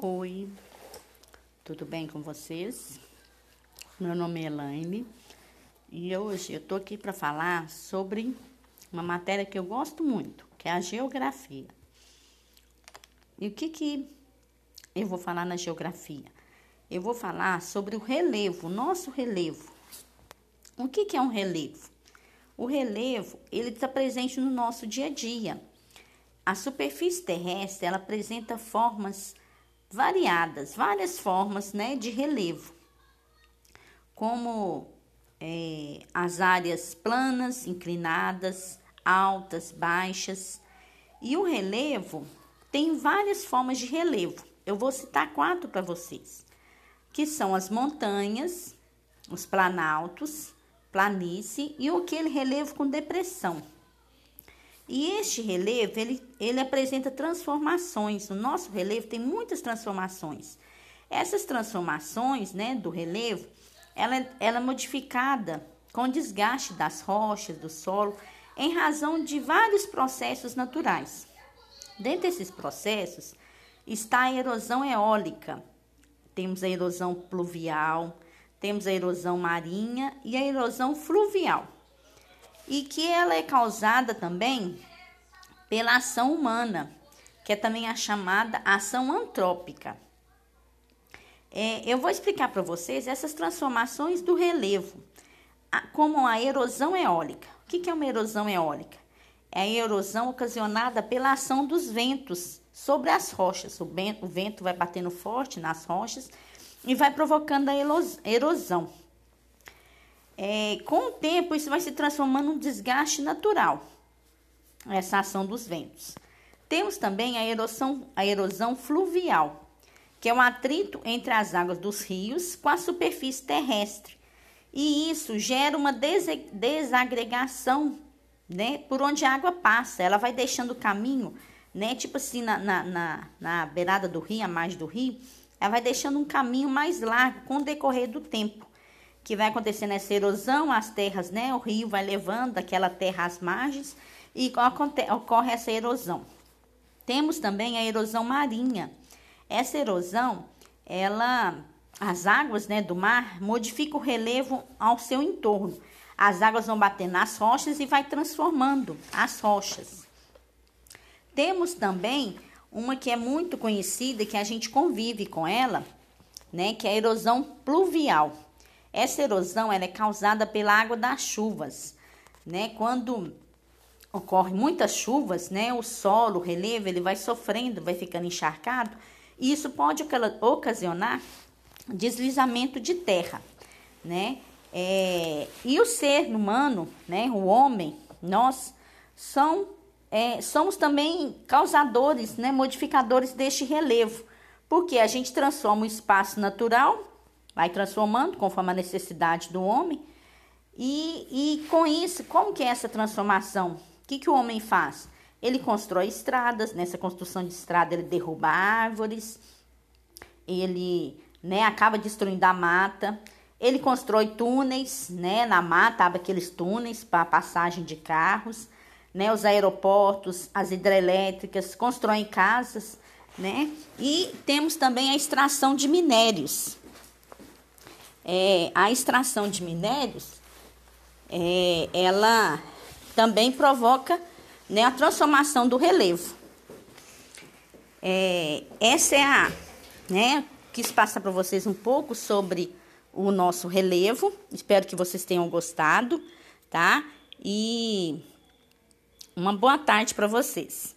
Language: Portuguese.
Oi, tudo bem com vocês? Meu nome é Elaine e hoje eu tô aqui para falar sobre uma matéria que eu gosto muito, que é a geografia. E o que que eu vou falar na geografia? Eu vou falar sobre o relevo, nosso relevo. O que que é um relevo? O relevo, ele está presente no nosso dia a dia. A superfície terrestre, ela apresenta formas variadas, várias formas né, de relevo, como é, as áreas planas, inclinadas, altas, baixas. E o relevo tem várias formas de relevo. Eu vou citar quatro para vocês, que são as montanhas, os planaltos, planície e aquele relevo com depressão. E este relevo, ele, ele apresenta transformações. O nosso relevo tem muitas transformações. Essas transformações, né, do relevo, ela, ela é modificada com desgaste das rochas, do solo, em razão de vários processos naturais. Dentre esses processos está a erosão eólica. Temos a erosão pluvial, temos a erosão marinha e a erosão fluvial e que ela é causada também pela ação humana, que é também a chamada ação antrópica. É, eu vou explicar para vocês essas transformações do relevo, como a erosão eólica. O que é uma erosão eólica? É a erosão ocasionada pela ação dos ventos sobre as rochas. O vento, o vento vai batendo forte nas rochas e vai provocando a erosão. É, com o tempo, isso vai se transformando num desgaste natural, essa ação dos ventos. Temos também a erosão, a erosão fluvial, que é um atrito entre as águas dos rios com a superfície terrestre. E isso gera uma desagregação, né, por onde a água passa. Ela vai deixando o caminho, né, tipo assim, na, na, na, na beirada do rio, a margem do rio, ela vai deixando um caminho mais largo com o decorrer do tempo que vai acontecendo essa erosão, as terras, né? O rio vai levando aquela terra às margens e ocorre essa erosão. Temos também a erosão marinha. Essa erosão, ela, as águas, né, do mar modificam o relevo ao seu entorno. As águas vão batendo nas rochas e vai transformando as rochas. Temos também uma que é muito conhecida que a gente convive com ela, né, que é a erosão pluvial. Essa erosão é causada pela água das chuvas, né? Quando ocorre muitas chuvas, né, o solo, o relevo, ele vai sofrendo, vai ficando encharcado, e isso pode ocasionar deslizamento de terra, né? É, e o ser humano, né, o homem, nós são, é, somos também causadores, né, modificadores deste relevo, porque a gente transforma o espaço natural vai transformando conforme a necessidade do homem. E, e com isso, como que é essa transformação? O que, que o homem faz? Ele constrói estradas, nessa construção de estrada ele derruba árvores, ele né, acaba destruindo a mata, ele constrói túneis né, na mata, abre aqueles túneis para passagem de carros, né, os aeroportos, as hidrelétricas, constroem casas, né? E temos também a extração de minérios é, a extração de minérios, é, ela também provoca né, a transformação do relevo. É, essa é a, né, quis passar para vocês um pouco sobre o nosso relevo. Espero que vocês tenham gostado, tá? E uma boa tarde para vocês.